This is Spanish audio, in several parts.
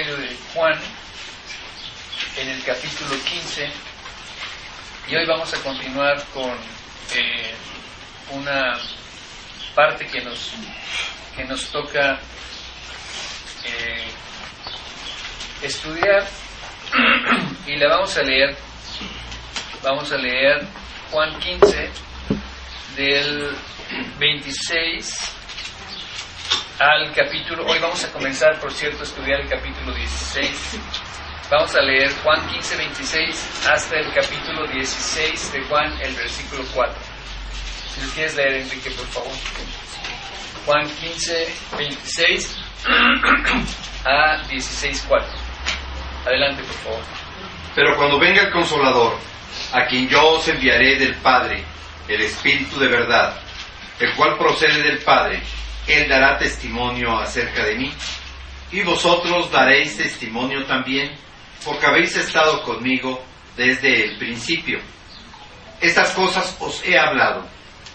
De Juan, en el capítulo 15, y hoy vamos a continuar con eh, una parte que nos, que nos toca eh, estudiar y la vamos a leer. Vamos a leer Juan 15 del 26 al capítulo, hoy vamos a comenzar, por cierto, a estudiar el capítulo 16. Vamos a leer Juan 15, 26 hasta el capítulo 16 de Juan, el versículo 4. Si lo quieres leer, Enrique, por favor. Juan 15, 26 a 16, 4. Adelante, por favor. Pero cuando venga el consolador, a quien yo os enviaré del Padre, el Espíritu de verdad, el cual procede del Padre, Él dará testimonio acerca de mí, y vosotros daréis testimonio también, porque habéis estado conmigo desde el principio. Estas cosas os he hablado,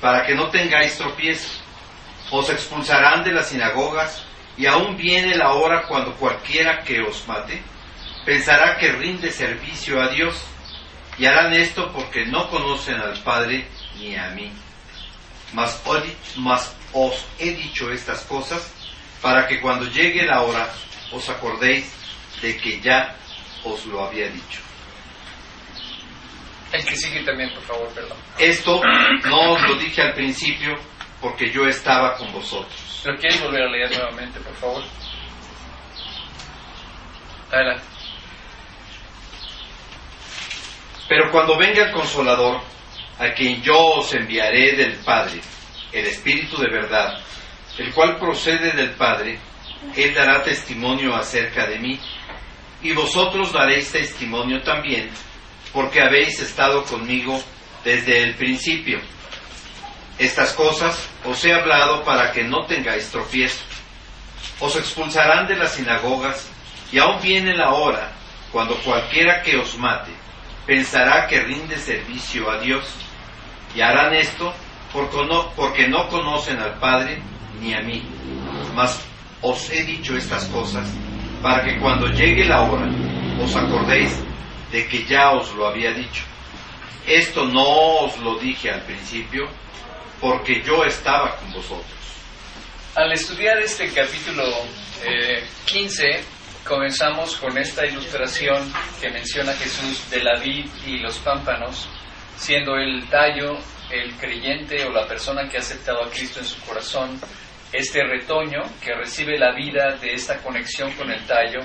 para que no tengáis tropiezo. Os expulsarán de las sinagogas, y aún viene la hora cuando cualquiera que os mate pensará que rinde servicio a Dios, y harán esto porque no conocen al Padre ni a mí. Mas, os he dicho estas cosas para que cuando llegue la hora os acordéis de que ya os lo había dicho. El que sigue también, por favor, perdón. Esto no os lo dije al principio porque yo estaba con vosotros. ¿Lo quieres volver a leer nuevamente, por favor? Adelante. Pero cuando venga el consolador, a quien yo os enviaré del Padre, el Espíritu de verdad, el cual procede del Padre, Él dará testimonio acerca de mí, y vosotros daréis testimonio también, porque habéis estado conmigo desde el principio. Estas cosas os he hablado para que no tengáis tropiezo. Os expulsarán de las sinagogas, y aún viene la hora cuando cualquiera que os mate pensará que rinde servicio a Dios y harán esto porque no, conocen al Padre ni a mí. Mas os he dicho estas cosas para que cuando llegue la hora os acordéis de que ya os lo había dicho. Esto no os lo dije al principio porque yo estaba con vosotros. Al estudiar este capítulo 15, eh, comenzamos con esta ilustración que menciona Jesús de la vid y los pámpanos, siendo el tallo el creyente o la persona que ha aceptado a Cristo en su corazón, este retoño que recibe la vida de esta conexión con el tallo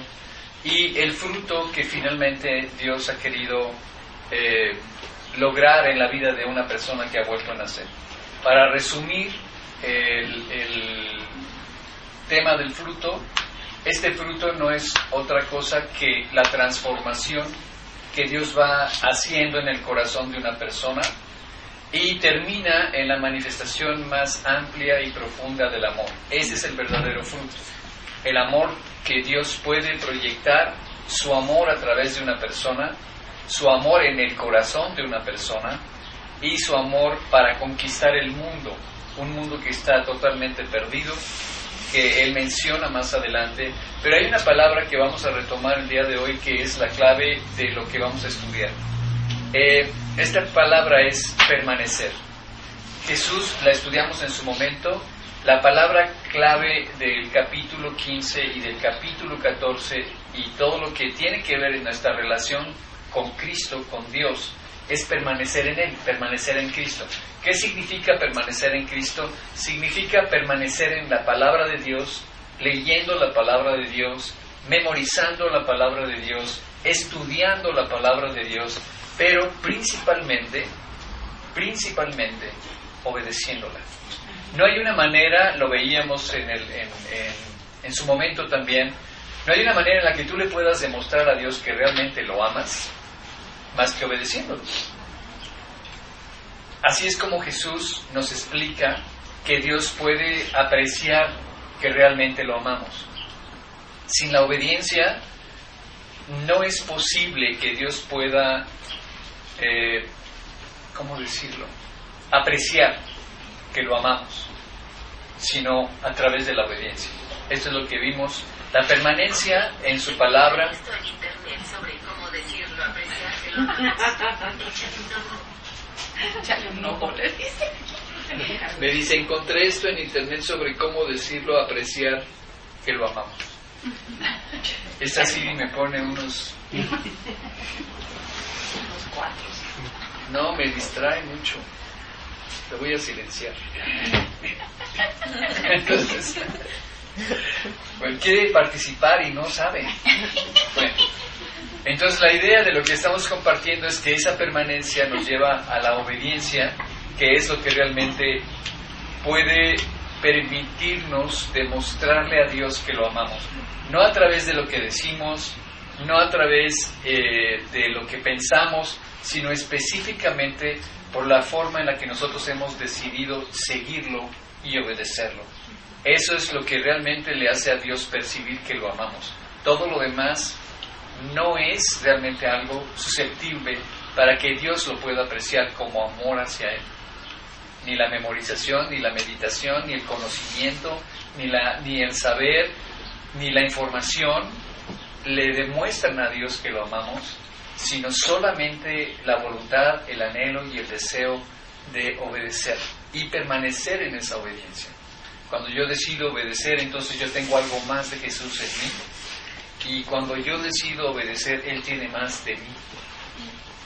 y el fruto que finalmente Dios ha querido eh, lograr en la vida de una persona que ha vuelto a nacer. Para resumir el, el tema del fruto, este fruto no es otra cosa que la transformación que Dios va haciendo en el corazón de una persona y termina en la manifestación más amplia y profunda del amor. Ese es el verdadero fruto. El amor que Dios puede proyectar, su amor a través de una persona, su amor en el corazón de una persona y su amor para conquistar el mundo, un mundo que está totalmente perdido, que él menciona más adelante, pero hay una palabra que vamos a retomar el día de hoy que es la clave de lo que vamos a estudiar. Eh, esta palabra es permanecer. Jesús la estudiamos en su momento. La palabra clave del capítulo 15 y del capítulo 14 y todo lo que tiene que ver en nuestra relación con Cristo, con Dios, es permanecer en Él, permanecer en Cristo. ¿Qué significa permanecer en Cristo? Significa permanecer en la palabra de Dios, leyendo la palabra de Dios, memorizando la palabra de Dios, estudiando la palabra de Dios pero principalmente, principalmente obedeciéndola. No hay una manera, lo veíamos en, el, en, su momento también, no hay una manera en la que tú le puedas demostrar a Dios que realmente lo amas más que obedeciéndolo. Así es como Jesús nos explica que Dios puede apreciar que realmente lo amamos. Sin la obediencia no es posible que Dios pueda eh, ¿cómo decirlo? Apreciar que lo amamos, sino a través de la obediencia. Esto es lo que vimos. La permanencia en su palabra. Me dice, encontré esto en internet sobre cómo decirlo, apreciar que lo amamos. Esta sí me pone unos... No, me distrae mucho. Lo voy a silenciar. Entonces, quiere participar y no sabe. Bueno, entonces la idea de lo que estamos compartiendo es que esa permanencia nos lleva a la obediencia, que es lo que realmente puede permitirnos demostrarle a Dios que lo amamos. No a través de lo que decimos, no a través eh, de lo que pensamos, sino específicamente por la forma en la que nosotros hemos decidido seguirlo y obedecerlo. Eso es lo que realmente le hace a Dios percibir que lo amamos. Todo lo demás no es realmente algo susceptible para que Dios lo pueda apreciar como amor hacia Él. Ni la memorización, ni la meditación, ni el conocimiento, ni, la, ni el saber, ni la información le demuestran a Dios que lo amamos, sino solamente la voluntad, el anhelo y el deseo de obedecer y permanecer en esa obediencia. Cuando yo decido obedecer, entonces yo tengo algo más de Jesús en mí y cuando yo decido obedecer, Él tiene más de mí.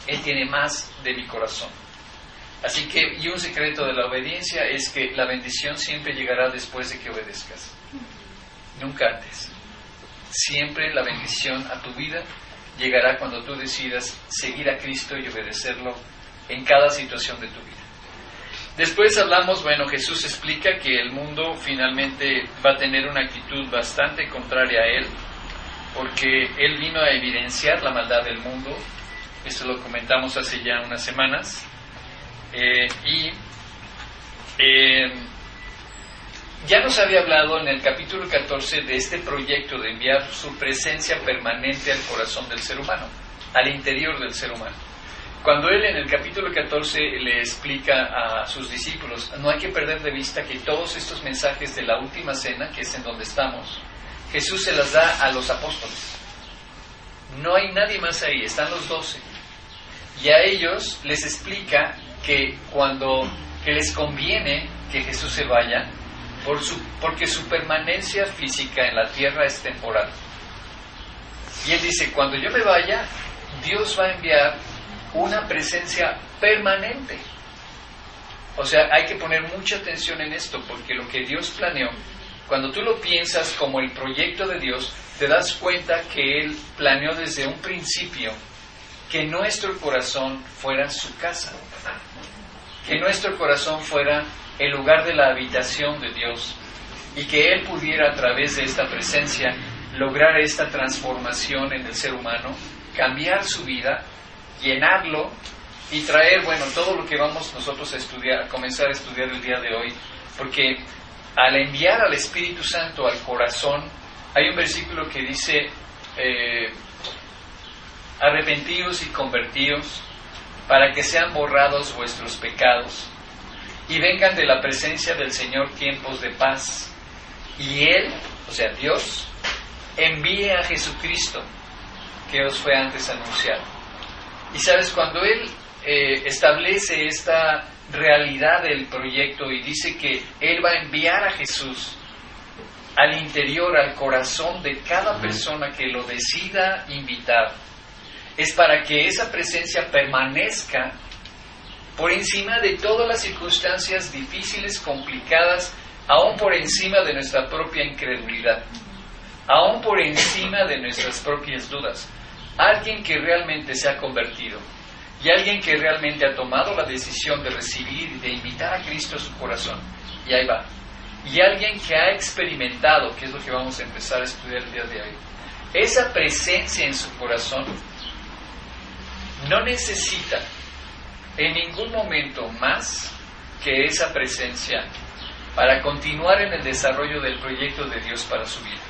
Él tiene más de mi corazón. Así que, y un secreto de la obediencia es que la bendición siempre llegará después de que obedezcas. Nunca antes. Siempre la bendición a tu vida llegará cuando tú decidas seguir a Cristo y obedecerlo en cada situación de tu vida. Después hablamos, bueno, Jesús explica que el mundo finalmente va a tener una actitud bastante contraria a Él porque Él vino a evidenciar la maldad del mundo, esto lo comentamos hace ya unas semanas, eh, y eh, ya nos había hablado en el capítulo 14 de este proyecto de enviar su presencia permanente al corazón del ser humano, al interior del ser humano. Cuando él en el capítulo 14 le explica a sus discípulos, no hay que perder de vista que todos estos mensajes de la última cena, que es en donde estamos, Jesús se las da a los apóstoles. No hay nadie más ahí, están los doce. Y a ellos les explica que cuando que les conviene que Jesús se vaya, por su, porque su permanencia física en la tierra es temporal. Y él dice, cuando yo me vaya, Dios va a enviar una presencia permanente. O sea, hay que poner mucha atención en esto, porque lo que Dios planeó cuando tú lo piensas como el proyecto de Dios, te das cuenta que Él planeó desde un principio que nuestro corazón fuera su casa, que nuestro corazón fuera el lugar de la habitación de Dios y que Él pudiera a través de esta presencia lograr esta transformación en el ser humano, cambiar su vida, llenarlo y traer, bueno, todo lo que vamos nosotros a estudiar, a comenzar a estudiar el día de hoy, porque al enviar al Espíritu Santo al corazón, hay un versículo que dice, eh, arrepentidos y convertidos para que sean borrados vuestros pecados y vengan de la presencia del Señor tiempos de paz. Y Él, o sea, Dios, envíe a Jesucristo que os fue antes anunciado. Y sabes, cuando Él eh, establece esta realidad del proyecto y dice que Él va a enviar a Jesús al interior, al corazón de cada persona que lo decida invitar, es para que esa presencia permanezca por encima de todas las circunstancias difíciles, complicadas, aún por encima de nuestra propia incredulidad, aún por encima de nuestras propias dudas. Alguien que realmente se ha convertido, y alguien que realmente ha tomado la decisión de recibir y de invitar a Cristo a su corazón. Y ahí va. Y alguien que ha experimentado, que es lo que vamos a empezar a estudiar el día de hoy, esa presencia en su corazón no necesita en ningún momento más que esa presencia para continuar en el desarrollo del proyecto de Dios para su vida.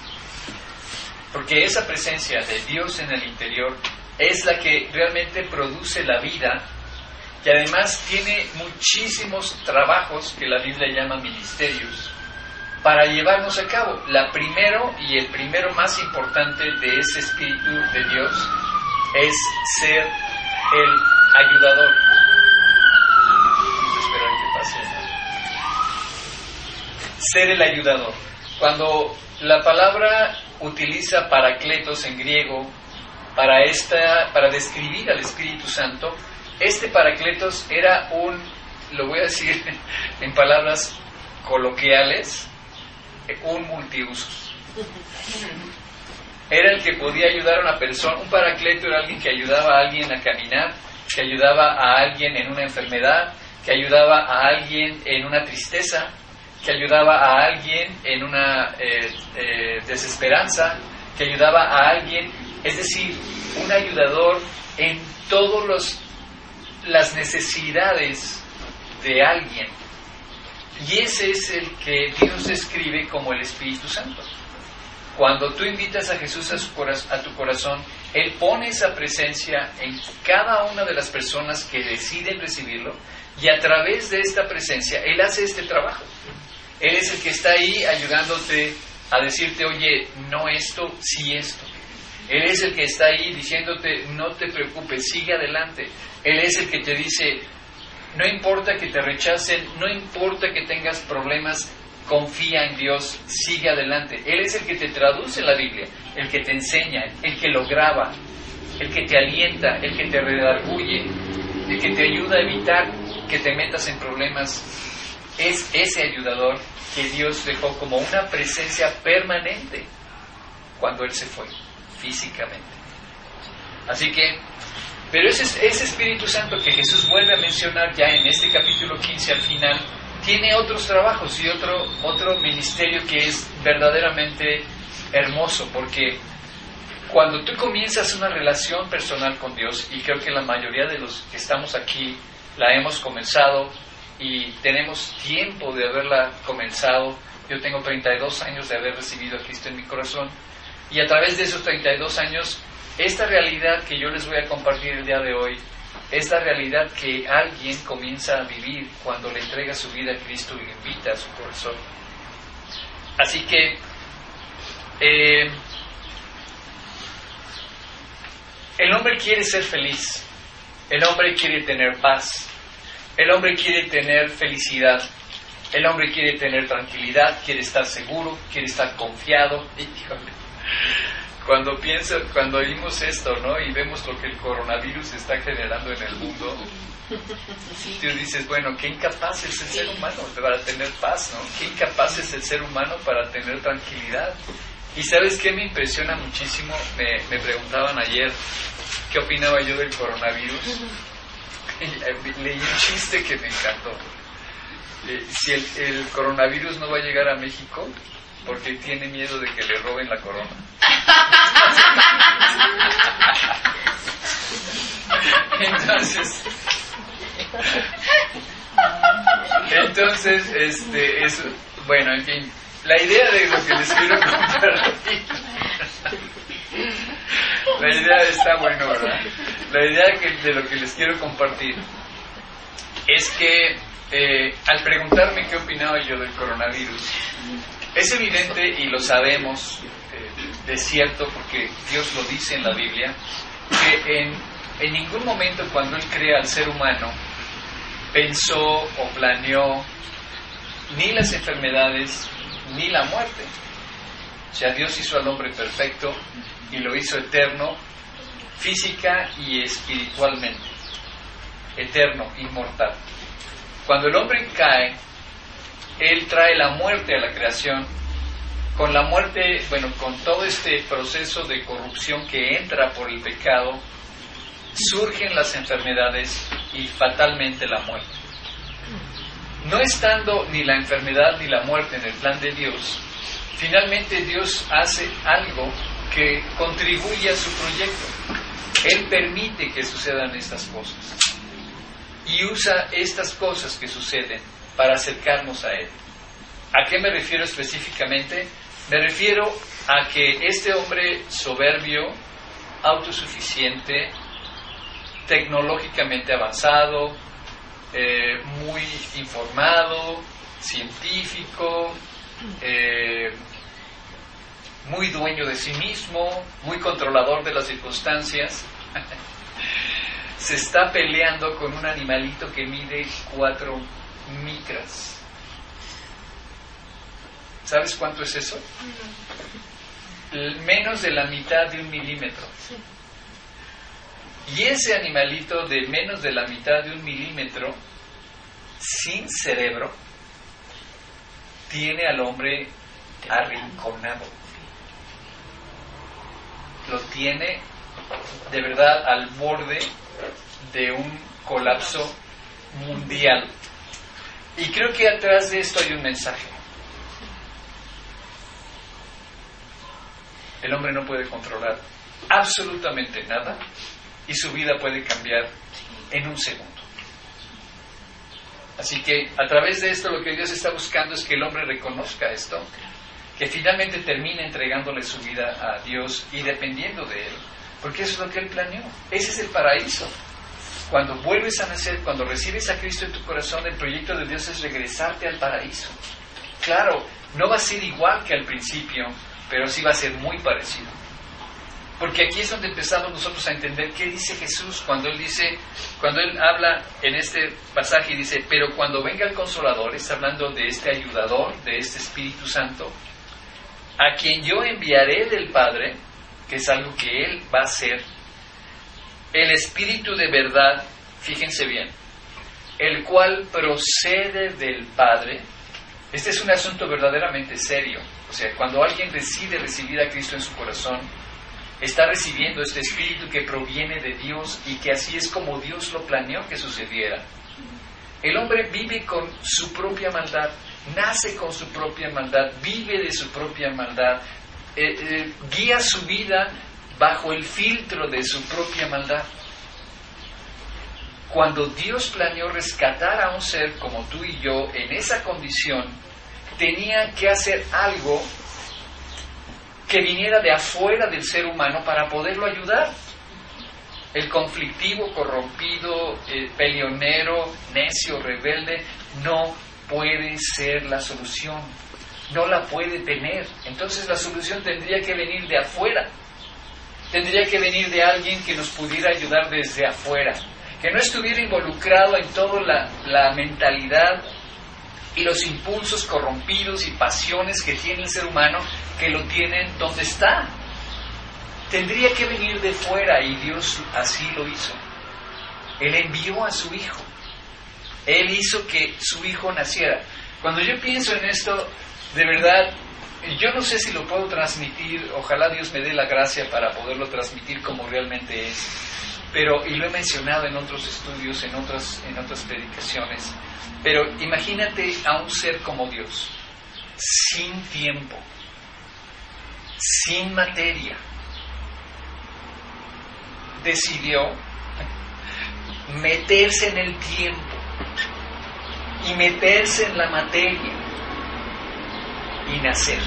Porque esa presencia de Dios en el interior es la que realmente produce la vida y además tiene muchísimos trabajos que la Biblia llama ministerios para llevarnos a cabo. La primero y el primero más importante de ese Espíritu de Dios es ser el ayudador. Ser el ayudador. Cuando la palabra utiliza paracletos en griego para, esta, para describir al Espíritu Santo, este paracletos era un, lo voy a decir en palabras coloquiales, un multiusos. Era el que podía ayudar a una persona, un paracleto era alguien que ayudaba a alguien a caminar, que ayudaba a alguien en una enfermedad, que ayudaba a alguien en una tristeza, que ayudaba a alguien en una eh, eh, desesperanza, que ayudaba a alguien, es decir, un ayudador en todas las necesidades de alguien. Y ese es el que Dios describe como el Espíritu Santo. Cuando tú invitas a Jesús a, a, tu corazón, Él pone esa presencia en cada una de las personas que deciden recibirlo y a través de esta presencia Él hace este trabajo. Él es el que está ahí ayudándote a decirte, oye, no esto, sí esto. Él es el que está ahí diciéndote, no te preocupes, sigue adelante. Él es el que te dice, no importa que te rechacen, no importa que tengas problemas, confía en Dios, sigue adelante. Él es el que te traduce la Biblia, el que te enseña, el que lo graba, el que te alienta, el que te redarguye, el que te ayuda a evitar que te metas en problemas. Es ese ayudador que Dios dejó como una presencia permanente cuando Él se fue, físicamente. Así que pero ese, ese Espíritu Santo que Jesús vuelve a mencionar ya en este capítulo 15 al final, tiene otros trabajos y otro, otro ministerio que es verdaderamente hermoso, porque cuando tú comienzas una relación personal con Dios, y creo que la mayoría de los que estamos aquí la hemos comenzado y tenemos tiempo de haberla comenzado, yo tengo 32 años de haber recibido a Cristo en mi corazón, y a través de esos 32 años esta realidad que yo les voy a compartir el día de hoy, esta realidad que alguien comienza a vivir cuando le entrega su vida a Cristo y le invita a su corazón. Así que eh, el hombre quiere ser feliz, el hombre quiere tener paz, el hombre quiere tener felicidad, el hombre quiere tener tranquilidad, quiere estar seguro, quiere estar confiado cuando piensa, cuando oímos esto, ¿no? Y vemos lo que el coronavirus está generando en el mundo, tú dices, bueno, qué incapaz es el ser humano para tener paz, ¿no? Qué incapaz es el ser humano para tener tranquilidad. Y sabes qué me impresiona muchísimo, me, me preguntaban ayer qué opinaba yo del coronavirus. Leí un chiste que me encantó. Eh, si el, el coronavirus no va a llegar a México, porque tiene miedo de que le roben la corona. Entonces, entonces, este, eso, bueno, en fin, la idea de lo que les quiero contar la idea está bueno, ¿verdad? La idea de lo que les quiero compartir es que eh, al preguntarme qué opinaba yo del coronavirus, es evidente y lo sabemos eh, de cierto porque Dios lo dice en la Biblia, que en, en ningún momento cuando Él crea al ser humano pensó o planeó ni las enfermedades ni la muerte. O sea, Dios hizo al hombre perfecto y lo hizo eterno, física y espiritualmente. Eterno, inmortal. Cuando el hombre cae, él trae la muerte a la creación. Con la muerte, bueno, con todo este proceso de corrupción que entra por el pecado, surgen las enfermedades y fatalmente la muerte. No estando ni la enfermedad ni la muerte en el plan de Dios, finalmente Dios hace algo que contribuye a su proyecto. Él permite que sucedan estas cosas y usa estas cosas que suceden para acercarnos a Él. ¿A qué me refiero específicamente? Me refiero a que este hombre soberbio, autosuficiente, tecnológicamente avanzado, eh, muy informado, científico, eh, muy dueño de sí mismo, muy controlador de las circunstancias, se está peleando con un animalito que mide cuatro micras. ¿Sabes cuánto es eso? Menos de la mitad de un milímetro. Y ese animalito de menos de la mitad de un milímetro, sin cerebro, tiene al hombre arrinconado. Lo tiene de verdad al borde de un colapso mundial. Y creo que atrás de esto hay un mensaje. El hombre no puede controlar absolutamente nada y su vida puede cambiar en un segundo. Así que a través de esto lo que Dios está buscando es que el hombre reconozca esto, que finalmente termine entregándole su vida a Dios y dependiendo de Él, porque eso es lo que Él planeó. Ese es el paraíso. Cuando vuelves a nacer, cuando recibes a Cristo en tu corazón, el proyecto de Dios es regresarte al paraíso. Claro, no va a ser igual que al principio, pero sí va a ser muy parecido. Porque aquí es donde empezamos nosotros a entender qué dice Jesús cuando Él dice, cuando Él habla en este pasaje y dice, pero cuando venga el Consolador, está hablando de este ayudador, de este Espíritu Santo, a quien yo enviaré del Padre, que es algo que Él va a hacer, el Espíritu de verdad, fíjense bien, el cual procede del Padre, este es un asunto verdaderamente serio. O sea, cuando alguien decide recibir a Cristo en su corazón, está recibiendo este espíritu que proviene de Dios y que así es como Dios lo planeó que sucediera. El hombre vive con su propia maldad, nace con su propia maldad, vive de su propia maldad, eh, eh, guía su vida bajo el filtro de su propia maldad. Cuando Dios planeó rescatar a un ser como tú y yo en esa condición, tenía que hacer algo que viniera de afuera del ser humano para poderlo ayudar. El conflictivo, corrompido, el peleonero, necio, rebelde, no puede ser la solución. No la puede tener. Entonces la solución tendría que venir de afuera. Tendría que venir de alguien que nos pudiera ayudar desde afuera. Que no estuviera involucrado en toda la mentalidad y los impulsos corrompidos y pasiones que tiene el ser humano que lo tienen donde está. Tendría que venir de fuera y Dios así lo hizo. Él envió a su hijo. Él hizo que su hijo naciera. Cuando yo pienso en esto, de verdad, yo no sé si lo puedo transmitir, ojalá Dios me dé la gracia para poderlo transmitir como realmente es. Pero, y lo he mencionado en otros estudios, en otras, en otras predicaciones, pero imagínate a un ser como Dios, sin tiempo, sin materia, decidió meterse en el tiempo y meterse en la materia y nacer.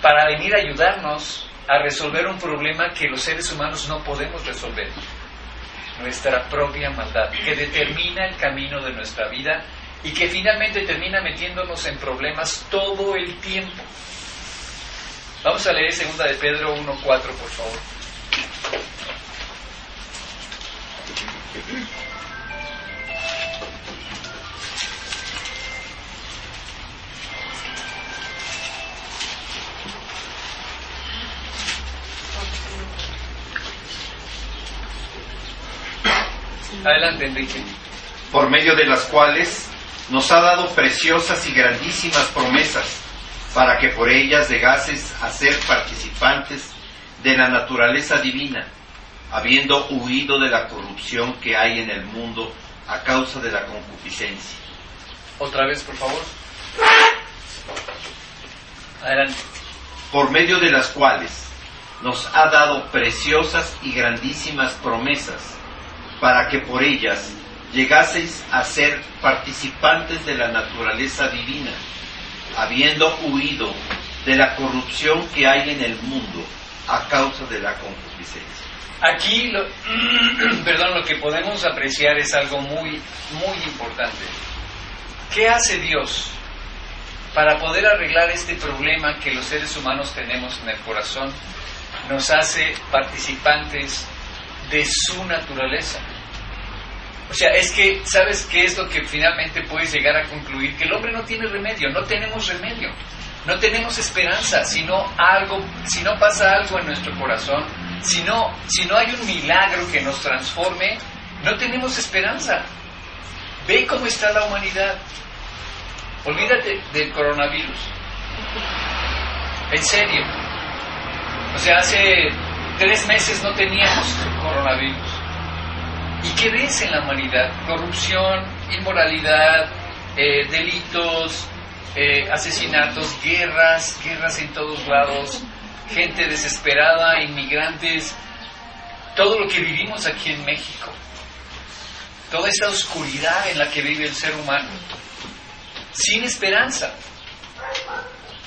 Para venir a ayudarnos a resolver un problema que los seres humanos no podemos resolver. Nuestra propia maldad, que determina el camino de nuestra vida y que finalmente termina metiéndonos en problemas todo el tiempo. Vamos a leer 2 de Pedro 1.4, por favor. Adelante, Enrique. Por medio de las cuales nos ha dado preciosas y grandísimas promesas, para que por ellas llegases a ser participantes de la naturaleza divina, habiendo huido de la corrupción que hay en el mundo a causa de la concupiscencia. Otra vez, por favor. Adelante. Por medio de las cuales nos ha dado preciosas y grandísimas promesas, para que por ellas llegaseis a ser participantes de la naturaleza divina, habiendo huido de la corrupción que hay en el mundo a causa de la concupiscencia. Aquí, lo, perdón, lo que podemos apreciar es algo muy, muy importante. ¿Qué hace Dios para poder arreglar este problema que los seres humanos tenemos en el corazón? Nos hace participantes de su naturaleza. O sea, es que, ¿sabes qué es lo que finalmente puedes llegar a concluir? Que el hombre no tiene remedio, no tenemos remedio, no tenemos esperanza, si no, algo, si no pasa algo en nuestro corazón, si no, si no hay un milagro que nos transforme, no tenemos esperanza. Ve cómo está la humanidad. Olvídate del coronavirus. En serio. O sea, hace tres meses no teníamos coronavirus. ¿Y qué ves en la humanidad? Corrupción, inmoralidad, eh, delitos, eh, asesinatos, guerras, guerras en todos lados, gente desesperada, inmigrantes, todo lo que vivimos aquí en México, toda esa oscuridad en la que vive el ser humano, sin esperanza.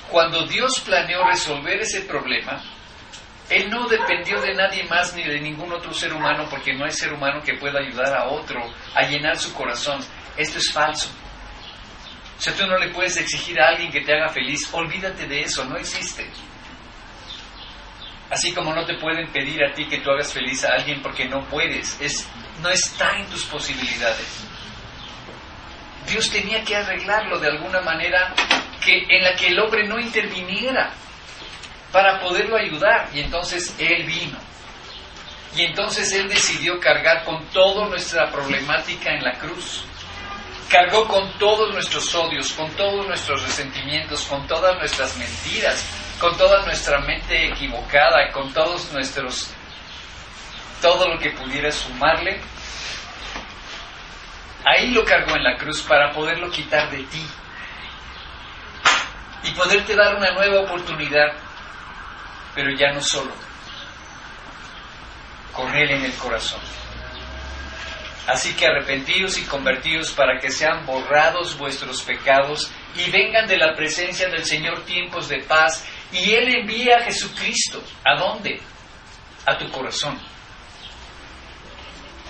Cuando Dios planeó resolver ese problema, Él no dependió de nadie más ni de ningún otro ser humano, porque no hay ser humano que pueda ayudar a otro a llenar su corazón. Esto es falso. O sea, tú no le puedes exigir a alguien que te haga feliz. Olvídate de eso, no existe. Así como no te pueden pedir a ti que tú hagas feliz a alguien porque no puedes, es, no está en tus posibilidades. Dios tenía que arreglarlo de alguna manera que, en la que el hombre no interviniera para poderlo ayudar. Y entonces Él vino. Y entonces Él decidió cargar con toda nuestra problemática en la cruz. Cargó con todos nuestros odios, con todos nuestros resentimientos, con todas nuestras mentiras, con toda nuestra mente equivocada, con todos nuestros, todo lo que pudiera sumarle, ahí lo cargó en la cruz para poderlo quitar de ti y poderte dar una nueva oportunidad, pero ya no solo, con Él en el corazón. Así que arrepentidos y convertidos para que sean borrados vuestros pecados y vengan de la presencia del Señor tiempos de paz y Él envía a Jesucristo. ¿A dónde? A tu corazón.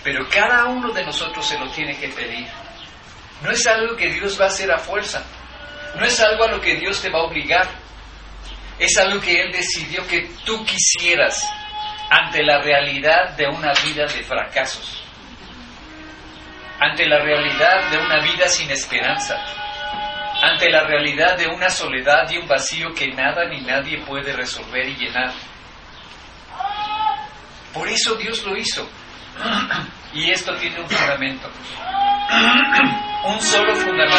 Pero cada uno de nosotros se lo tiene que pedir. No es algo que Dios va a hacer a fuerza. No es algo a lo que Dios te va a obligar. Es algo que Él decidió que tú quisieras ante la realidad de una vida de fracasos. Ante la realidad de una vida sin esperanza ante la realidad de una soledad y un vacío que nada ni nadie puede resolver y llenar. Por eso Dios lo hizo. Y esto tiene un fundamento. Un solo fundamento.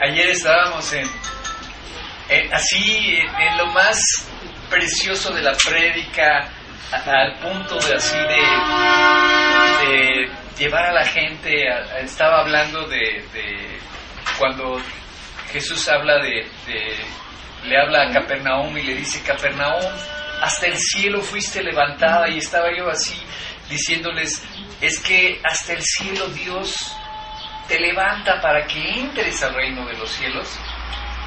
Ayer estábamos en, así en lo más precioso de la prédica, al punto de así de, llevar a la gente, estaba hablando de, cuando Jesús habla de, le habla a Capernaum y le dice, Capernaum, hasta el cielo fuiste levantada y estaba yo así diciéndoles, es que hasta el cielo Dios te levanta para que entres al reino de los cielos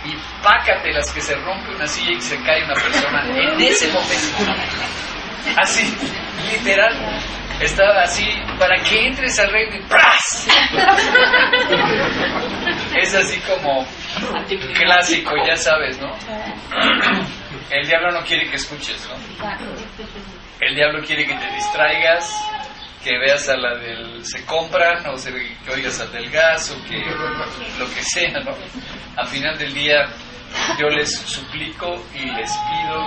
y pácate las que se rompe una silla y se cae una persona en ese momento. Así, literal. Estaba así, para que entres al reino y ¡pras! Es así como clásico, ya sabes, ¿no? El diablo no quiere que escuches, ¿no? El diablo quiere que te distraigas, que veas a la del se compran, o que oigas al del gas, o que lo que sea, ¿no? Al final del día yo les suplico y les pido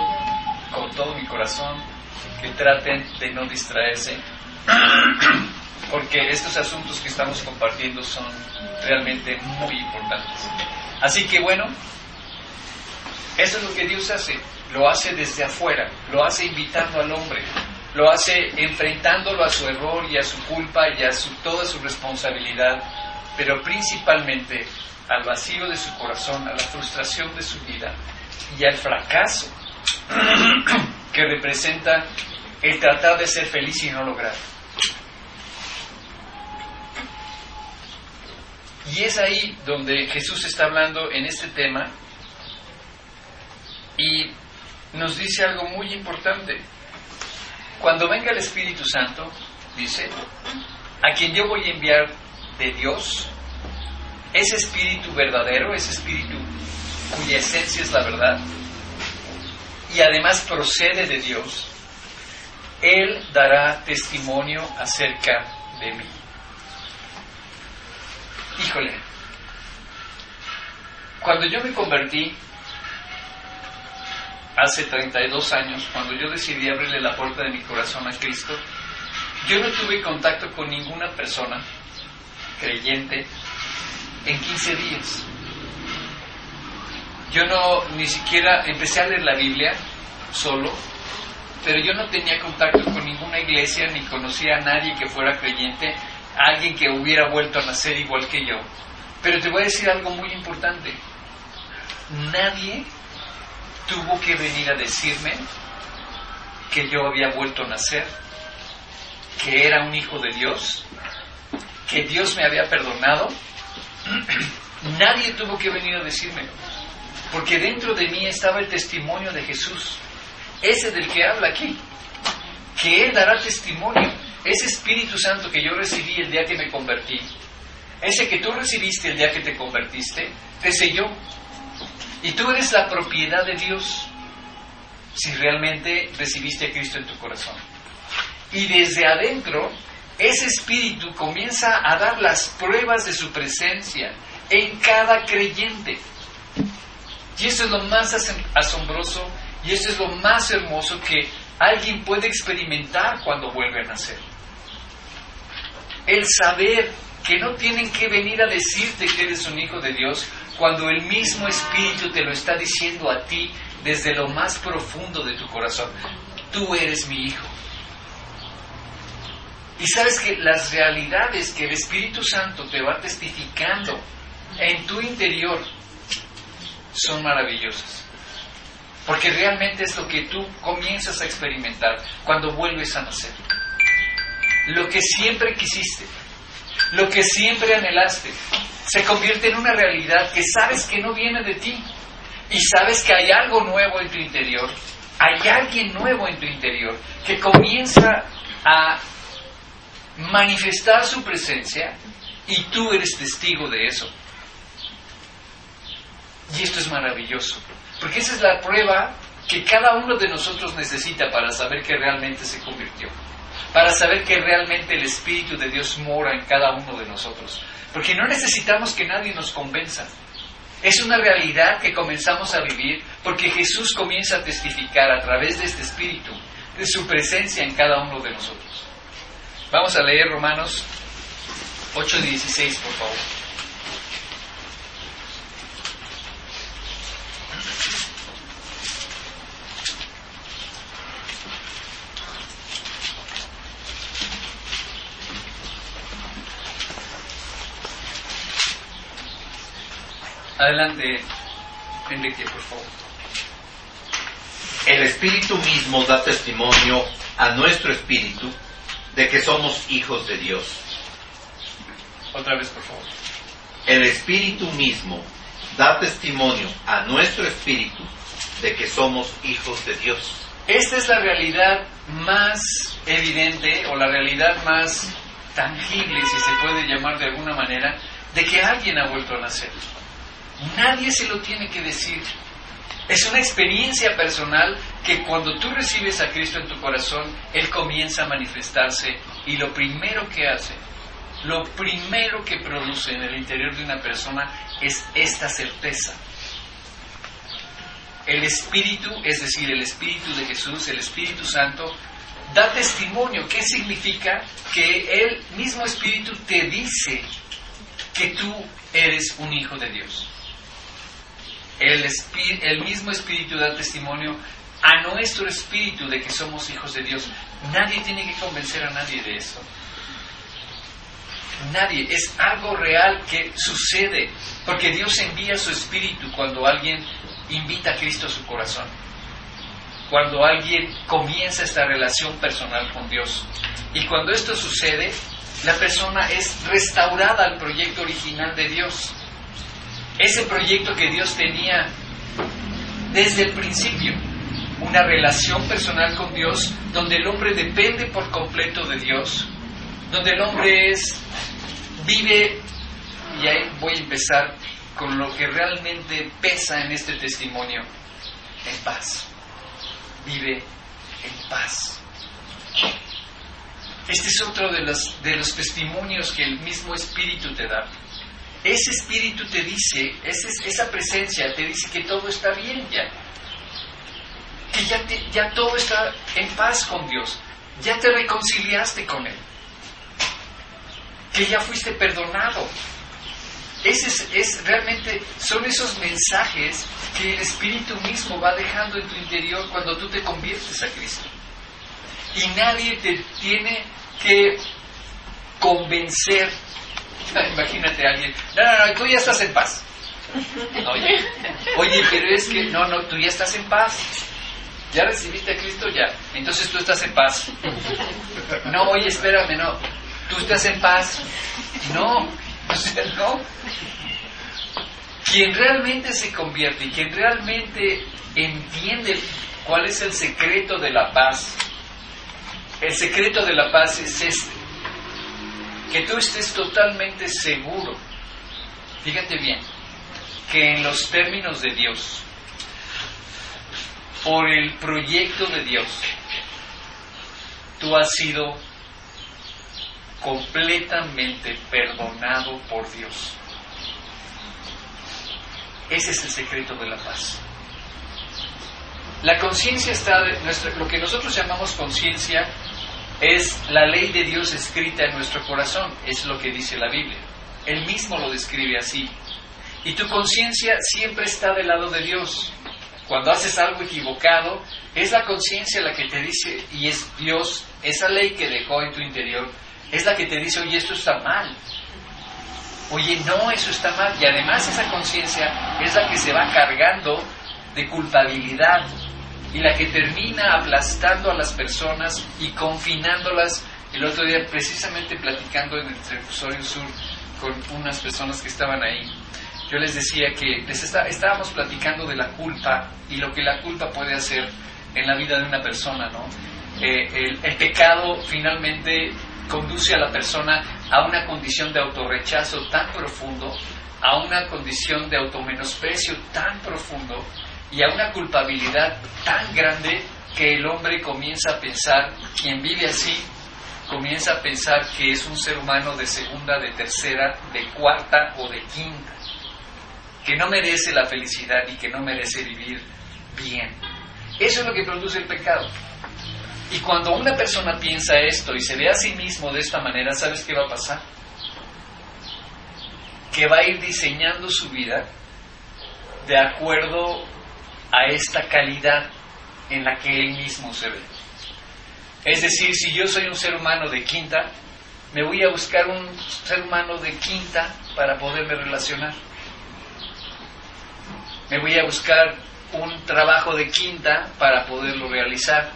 con todo mi corazón que traten de no distraerse, porque estos asuntos que estamos compartiendo son realmente muy importantes. Así que bueno, eso es lo que Dios hace, lo hace desde afuera, lo hace invitando al hombre, lo hace enfrentándolo a su error y a su culpa y a su, toda su responsabilidad, pero principalmente al vacío de su corazón, a la frustración de su vida y al fracaso que representa el tratar de ser feliz y no lograr. Y es ahí donde Jesús está hablando en este tema y nos dice algo muy importante. Cuando venga el Espíritu Santo, dice, a quien yo voy a enviar de Dios, ese Espíritu verdadero, ese Espíritu cuya esencia es la verdad, y además procede de Dios, Él dará testimonio acerca de mí. Híjole, cuando yo me convertí hace 32 años, cuando yo decidí abrirle la puerta de mi corazón a Cristo, yo no tuve contacto con ninguna persona creyente en 15 días. Yo no ni siquiera empecé a leer la Biblia solo, pero yo no tenía contacto con ninguna iglesia ni conocía a nadie que fuera creyente, alguien que hubiera vuelto a nacer igual que yo. Pero te voy a decir algo muy importante. Nadie tuvo que venir a decirme que yo había vuelto a nacer, que era un hijo de Dios, que Dios me había perdonado. Nadie tuvo que venir a decírmelo, porque dentro de mí estaba el testimonio de Jesús, ese del que habla aquí, que Él dará testimonio, ese Espíritu Santo que yo recibí el día que me convertí, ese que tú recibiste el día que te convertiste, te selló. Y tú eres la propiedad de Dios si realmente recibiste a Cristo en tu corazón. Y desde adentro, ese espíritu comienza a dar las pruebas de su presencia en cada creyente. Y eso es lo más asombroso y eso es lo más hermoso que alguien puede experimentar cuando vuelve a nacer. El saber que no tienen que venir a decirte que eres un hijo de Dios cuando el mismo Espíritu te lo está diciendo a ti desde lo más profundo de tu corazón. Tú eres mi hijo. Y sabes que las realidades que el Espíritu Santo te va testificando en tu interior son maravillosas. Porque realmente es lo que tú comienzas a experimentar cuando vuelves a nacer. Lo que siempre quisiste, lo que siempre anhelaste, se convierte en una realidad que sabes que no viene de ti. Y sabes que hay algo nuevo en tu interior, hay alguien nuevo en tu interior que comienza a manifestar su presencia y tú eres testigo de eso. Y esto es maravilloso, porque esa es la prueba que cada uno de nosotros necesita para saber que realmente se convirtió, para saber que realmente el Espíritu de Dios mora en cada uno de nosotros, porque no necesitamos que nadie nos convenza. Es una realidad que comenzamos a vivir porque Jesús comienza a testificar a través de este Espíritu de su presencia en cada uno de nosotros. Vamos a leer Romanos 8:16, por favor. Adelante, Enrique, por favor. El Espíritu mismo da testimonio a nuestro espíritu de que somos hijos de Dios. Otra vez, por favor. El Espíritu mismo da testimonio a nuestro espíritu de que somos hijos de Dios. Esta es la realidad más evidente o la realidad más tangible, si se puede llamar de alguna manera, de que alguien ha vuelto a nacer. Nadie se lo tiene que decir. Es una experiencia personal que cuando tú recibes a Cristo en tu corazón, Él comienza a manifestarse y lo primero que hace, lo primero que produce en el interior de una persona es esta certeza. El Espíritu, es decir, el Espíritu de Jesús, el Espíritu Santo, da testimonio. ¿Qué significa? Que el mismo Espíritu te dice que tú eres un hijo de Dios. El, mismo Espíritu da testimonio a nuestro espíritu de que somos hijos de Dios. Nadie tiene que convencer a nadie de eso. Nadie. Es algo real que sucede. Porque Dios envía su espíritu cuando alguien invita a Cristo a su corazón. Cuando alguien comienza esta relación personal con Dios. Y cuando esto sucede, la persona es restaurada al proyecto original de Dios. Ese proyecto que Dios tenía desde el principio una relación personal con Dios, donde el hombre depende por completo de Dios, donde el hombre es, vive, y ahí voy a empezar con lo que realmente pesa en este testimonio, en paz. Vive en paz. Este es otro de los, de los testimonios que el mismo Espíritu te da. Ese Espíritu te dice, esa presencia te dice que todo está bien ya. Que ya, todo está en paz con Dios. Ya te reconciliaste con Él. Que ya fuiste perdonado. Ese es, es, realmente, son esos mensajes que el Espíritu mismo va dejando en tu interior cuando tú te conviertes a Cristo. Y nadie te tiene que convencer. Imagínate a alguien, no, no, no, tú ya estás en paz. Oye, oye, pero es que, no, no, tú ya estás en paz. ¿Ya recibiste a Cristo? Ya. Entonces tú estás en paz. No, oye, espérame, no. Tú estás en paz. No, o sea, no. Quien realmente se convierte y quien realmente entiende cuál es el secreto de la paz, el secreto de la paz es este, que tú estés totalmente seguro, fíjate bien, que en los términos de Dios, por el proyecto de Dios, tú has sido completamente perdonado por Dios. Ese es el secreto de la paz. La conciencia está, nuestro, lo que nosotros llamamos conciencia es la ley de Dios escrita en nuestro corazón, es lo que dice la Biblia. Él mismo lo describe así. Y tu conciencia siempre está del lado de Dios. Cuando haces algo equivocado, es la conciencia la que te dice, y es Dios, esa ley que dejó en tu interior, es la que te dice, oye, esto está mal. Oye, no, eso está mal. Y además esa conciencia es la que se va cargando de culpabilidad, y la que termina aplastando a las personas y confinándolas. El otro día, precisamente platicando en el Telefusorio Sur con unas personas que estaban ahí, yo les decía que les estábamos platicando de la culpa y lo que la culpa puede hacer en la vida de una persona, ¿no? Eh, el, el pecado finalmente conduce a la persona a una condición de autorrechazo tan profundo, a una condición de automenosprecio tan profundo, y a una culpabilidad tan grande que el hombre comienza a pensar, quien vive así, comienza a pensar que es un ser humano de segunda, de tercera, de cuarta o de quinta, que no merece la felicidad y que no merece vivir bien. Eso es lo que produce el pecado. Y cuando una persona piensa esto y se ve a sí mismo de esta manera, ¿sabes qué va a pasar? Que va a ir diseñando su vida de acuerdo a esta calidad en la que él mismo se ve. Es decir, si yo soy un ser humano de quinta, me voy a buscar un ser humano de quinta para poderme relacionar. Me voy a buscar un trabajo de quinta para poderlo realizar.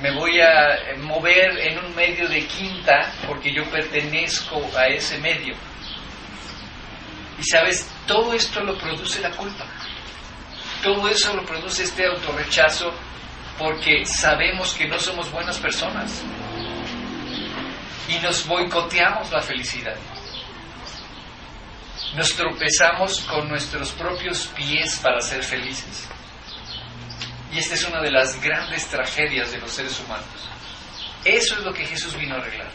Me voy a mover en un medio de quinta porque yo pertenezco a ese medio. Y sabes, todo esto lo produce la culpa. Todo eso lo produce este autorrechazo porque sabemos que no somos buenas personas y nos boicoteamos la felicidad. Nos tropezamos con nuestros propios pies para ser felices. Y esta es una de las grandes tragedias de los seres humanos. Eso es lo que Jesús vino a arreglar.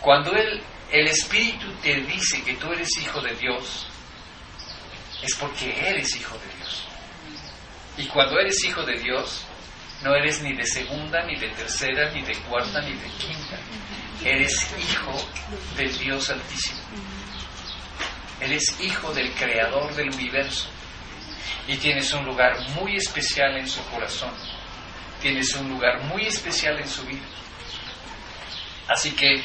Cuando el Espíritu te dice que tú eres hijo de Dios, es porque eres hijo de Dios. Y cuando eres hijo de Dios, no eres ni de segunda, ni de tercera, ni de cuarta, ni de quinta. Eres hijo del Dios Altísimo. Eres hijo del Creador del universo. Y tienes un lugar muy especial en su corazón. Tienes un lugar muy especial en su vida. Así que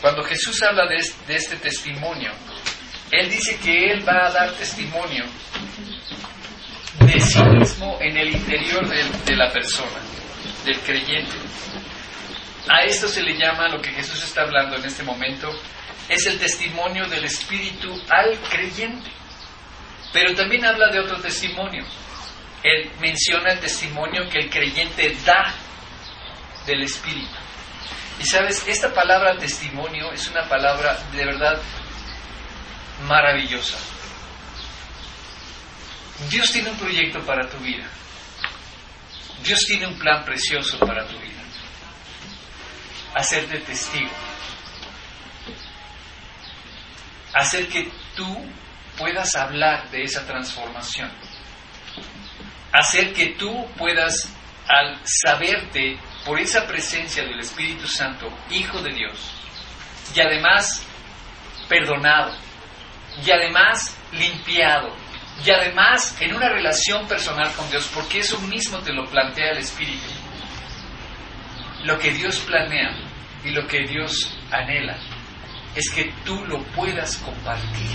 cuando Jesús habla de este, testimonio, él dice que Él va a dar testimonio de sí mismo en el interior de, la persona, del creyente. A esto se le llama lo que Jesús está hablando en este momento, es el testimonio del Espíritu al creyente. Pero también habla de otro testimonio, él menciona el testimonio que el creyente da del Espíritu. Y sabes, esta palabra testimonio es una palabra de verdad maravillosa. Dios tiene un proyecto para tu vida. Dios tiene un plan precioso para tu vida. Hacerte testigo. Hacer que tú puedas hablar de esa transformación. Hacer que tú puedas, al saberte por esa presencia del Espíritu Santo, Hijo de Dios, y además perdonado, y además limpiado, y además en una relación personal con Dios, porque eso mismo te lo plantea el Espíritu. Lo que Dios planea y lo que Dios anhela es que tú lo puedas compartir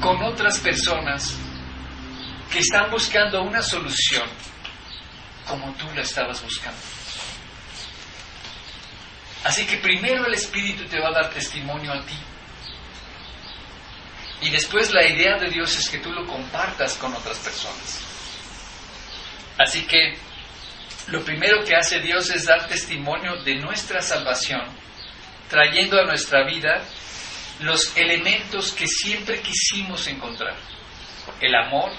con otras personas que están buscando una solución como tú la estabas buscando. Así que primero el Espíritu te va a dar testimonio a ti. Y después la idea de Dios es que tú lo compartas con otras personas. Así que lo primero que hace Dios es dar testimonio de nuestra salvación, trayendo a nuestra vida los elementos que siempre quisimos encontrar. El amor,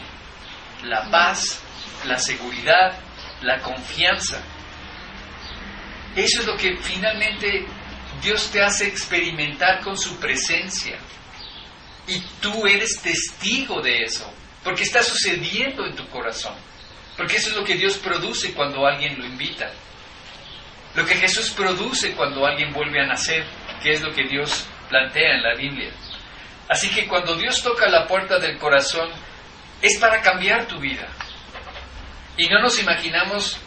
la paz, la seguridad, la confianza. Eso es lo que finalmente Dios te hace experimentar con su presencia. Y tú eres testigo de eso, porque está sucediendo en tu corazón. Porque eso es lo que Dios produce cuando alguien lo invita. Lo que Jesús produce cuando alguien vuelve a nacer, que es lo que Dios plantea en la Biblia. Así que cuando Dios toca la puerta del corazón, es para cambiar tu vida. Y no nos imaginamos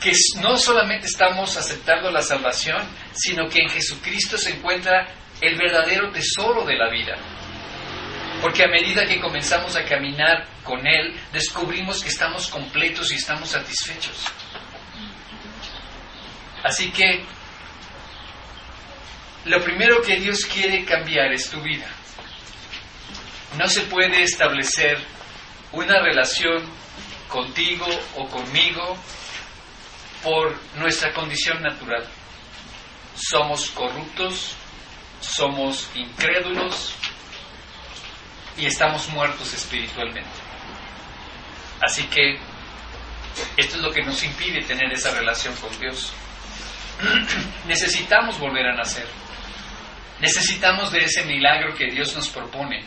que no solamente estamos aceptando la salvación, sino que en Jesucristo se encuentra el verdadero tesoro de la vida. Porque a medida que comenzamos a caminar con Él, descubrimos que estamos completos y estamos satisfechos. Así que lo primero que Dios quiere cambiar es tu vida. No se puede establecer una relación contigo o conmigo por nuestra condición natural. Somos corruptos, somos incrédulos y estamos muertos espiritualmente. Así que esto es lo que nos impide tener esa relación con Dios. Necesitamos volver a nacer. Necesitamos de ese milagro que Dios nos propone.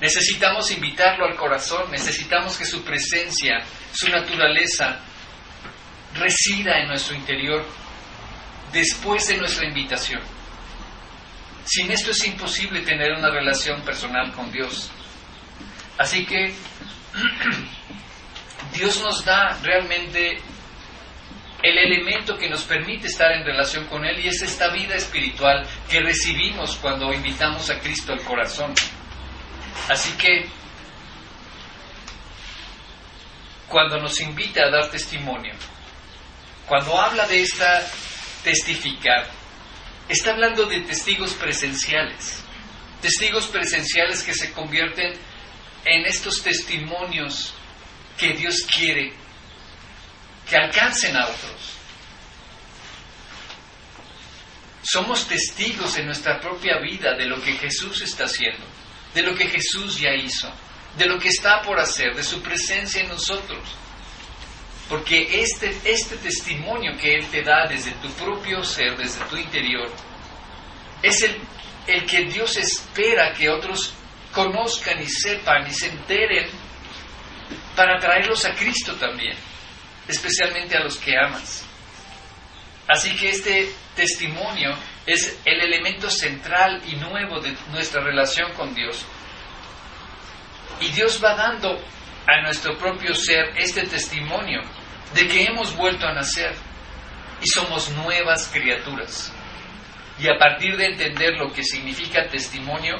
Necesitamos invitarlo al corazón, necesitamos que su presencia, su naturaleza, resida en nuestro interior después de nuestra invitación. Sin esto es imposible tener una relación personal con Dios. Así que Dios nos da realmente el elemento que nos permite estar en relación con Él y es esta vida espiritual que recibimos cuando invitamos a Cristo al corazón. Así que cuando nos invita a dar testimonio, cuando habla de esta testificar, está hablando de testigos presenciales, testigos presenciales que se convierten en estos testimonios que Dios quiere que alcancen a otros. Somos testigos en nuestra propia vida de lo que Jesús está haciendo, de lo que Jesús ya hizo, de lo que está por hacer, de su presencia en nosotros. Porque este, este testimonio que Él te da desde tu propio ser, desde tu interior, es el, el que Dios espera que otros conozcan y sepan y se enteren para traerlos a Cristo también especialmente a los que amas. Así que este testimonio es el elemento central y nuevo de nuestra relación con Dios. Y Dios va dando a nuestro propio ser este testimonio de que hemos vuelto a nacer y somos nuevas criaturas. Y a partir de entender lo que significa testimonio,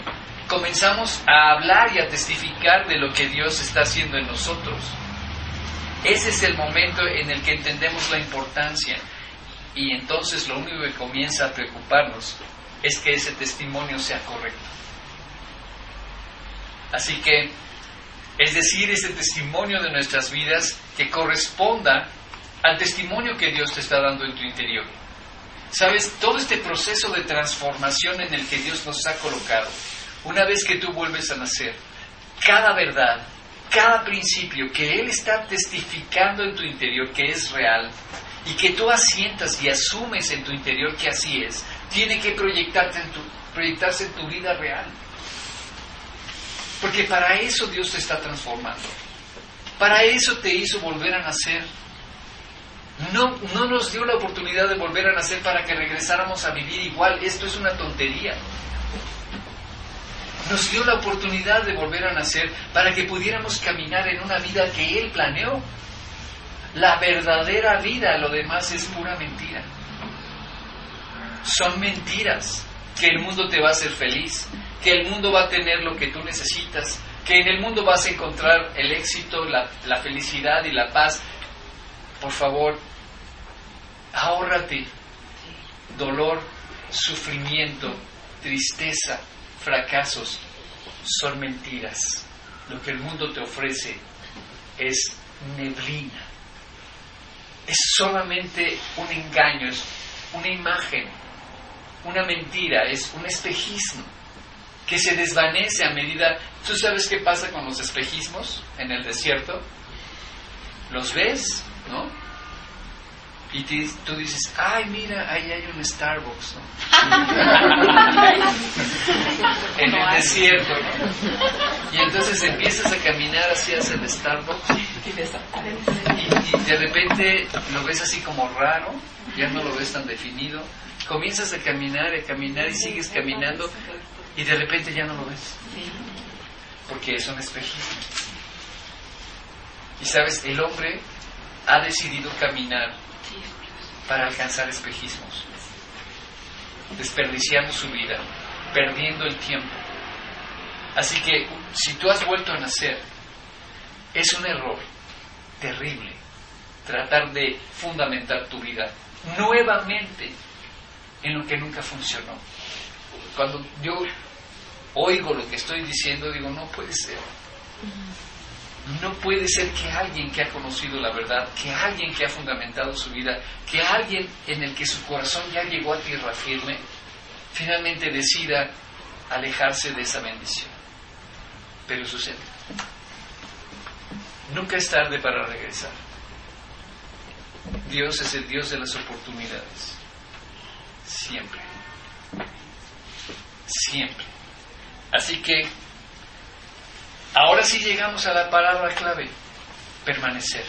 comenzamos a hablar y a testificar de lo que Dios está haciendo en nosotros ese es el momento en el que entendemos la importancia y entonces lo único que comienza a preocuparnos es que ese testimonio sea correcto. Así que Es decir, ese testimonio de nuestras vidas que corresponda al testimonio que Dios te está dando en tu interior. Sabes, todo este proceso de transformación en el que Dios nos ha colocado, una vez que tú vuelves a nacer, cada verdad, cada principio que Él está testificando en tu interior que es real y que tú asientas y asumes en tu interior que así es, tiene que proyectarte en tu, proyectarse en tu vida real. Porque para eso Dios te está transformando. Para eso te hizo volver a nacer. No, no nos dio la oportunidad de volver a nacer para que regresáramos a vivir igual. Esto es una tontería. Nos dio la oportunidad de volver a nacer para que pudiéramos caminar en una vida que Él planeó. La verdadera vida, lo demás es pura mentira. Son mentiras que el mundo te va a hacer feliz, que el mundo va a tener lo que tú necesitas, que en el mundo vas a encontrar el éxito, la, felicidad y la paz. Por favor, ahórrate dolor, sufrimiento, tristeza, fracasos. Son mentiras. Lo que el mundo te ofrece es neblina. Es solamente un engaño, es una imagen, una mentira, es un espejismo que se desvanece a medida... ¿Tú sabes qué pasa con los espejismos en el desierto? Los ves, ¿no? Y tú dices, ay, mira, ahí hay un Starbucks, ¿no? en el desierto, ¿no? Y entonces empiezas a caminar hacia el Starbucks y, y de repente lo ves así como raro, ya no lo ves tan definido. Comienzas a caminar, a caminar y sigues caminando y de repente ya no lo ves. Porque es un espejismo. Y sabes, el hombre ha decidido caminar para alcanzar espejismos, desperdiciando su vida, perdiendo el tiempo. Así que si tú has vuelto a nacer, es un error terrible tratar de fundamentar tu vida nuevamente en lo que nunca funcionó. Cuando yo oigo lo que estoy diciendo, digo, no puede ser. No puede ser que alguien que ha conocido la verdad, que alguien que ha fundamentado su vida, que alguien en el que su corazón ya llegó a tierra firme, finalmente decida alejarse de esa bendición. Pero sucede. Nunca es tarde para regresar. Dios es el Dios de las oportunidades. Siempre. Siempre. Así que ahora sí llegamos a la palabra clave, permanecer.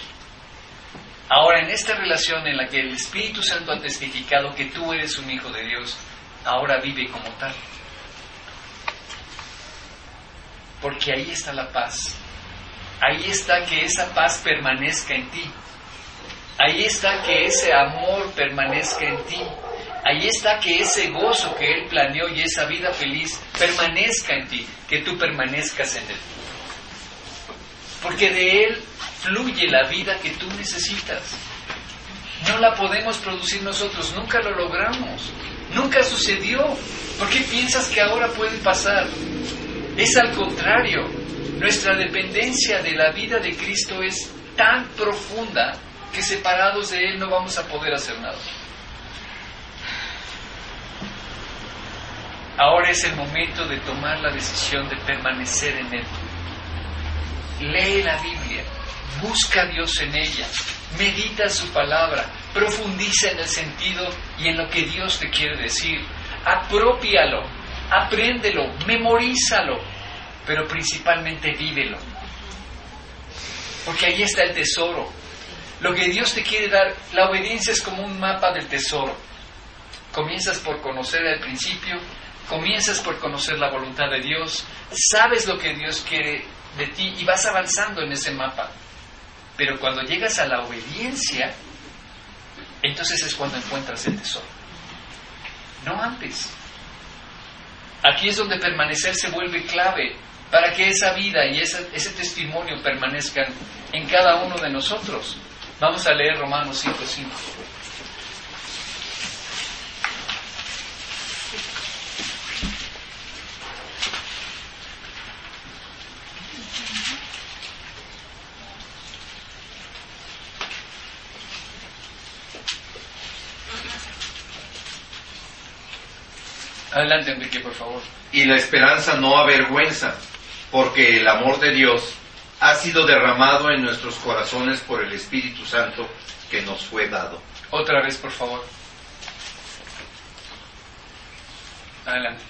Ahora en esta relación en la que el Espíritu Santo ha testificado que tú eres un hijo de Dios, ahora vive como tal. Porque ahí está la paz. Ahí está que esa paz permanezca en ti. Ahí está que ese amor permanezca en ti. Ahí está que ese gozo que Él planeó y esa vida feliz permanezca en ti, que tú permanezcas en Él. Porque de Él fluye la vida que tú necesitas. No la podemos producir nosotros, nunca lo logramos, nunca sucedió. ¿Por qué piensas que ahora puede pasar? Es al contrario, nuestra dependencia de la vida de Cristo es tan profunda que separados de Él no vamos a poder hacer nada. Ahora es el momento de tomar la decisión de permanecer en Él. Lee la Biblia, busca a Dios en ella, medita su palabra, profundiza en el sentido y en lo que Dios te quiere decir. Apropialo, apréndelo, memorízalo, pero principalmente vívelo. Porque ahí está el tesoro. Lo que Dios te quiere dar, la obediencia es como un mapa del tesoro. Comienzas por conocer el principio, comienzas por conocer la voluntad de Dios, sabes lo que Dios quiere de ti y vas avanzando en ese mapa. Pero cuando llegas a la obediencia, entonces es cuando encuentras el tesoro. No antes. Aquí es donde permanecer se vuelve clave para que esa vida y ese, ese testimonio permanezcan en cada uno de nosotros. Vamos a leer Romanos 5.5. Adelante, Enrique, por favor. Y la esperanza no avergüenza, porque el amor de Dios ha sido derramado en nuestros corazones por el Espíritu Santo que nos fue dado. Otra vez, por favor. Adelante.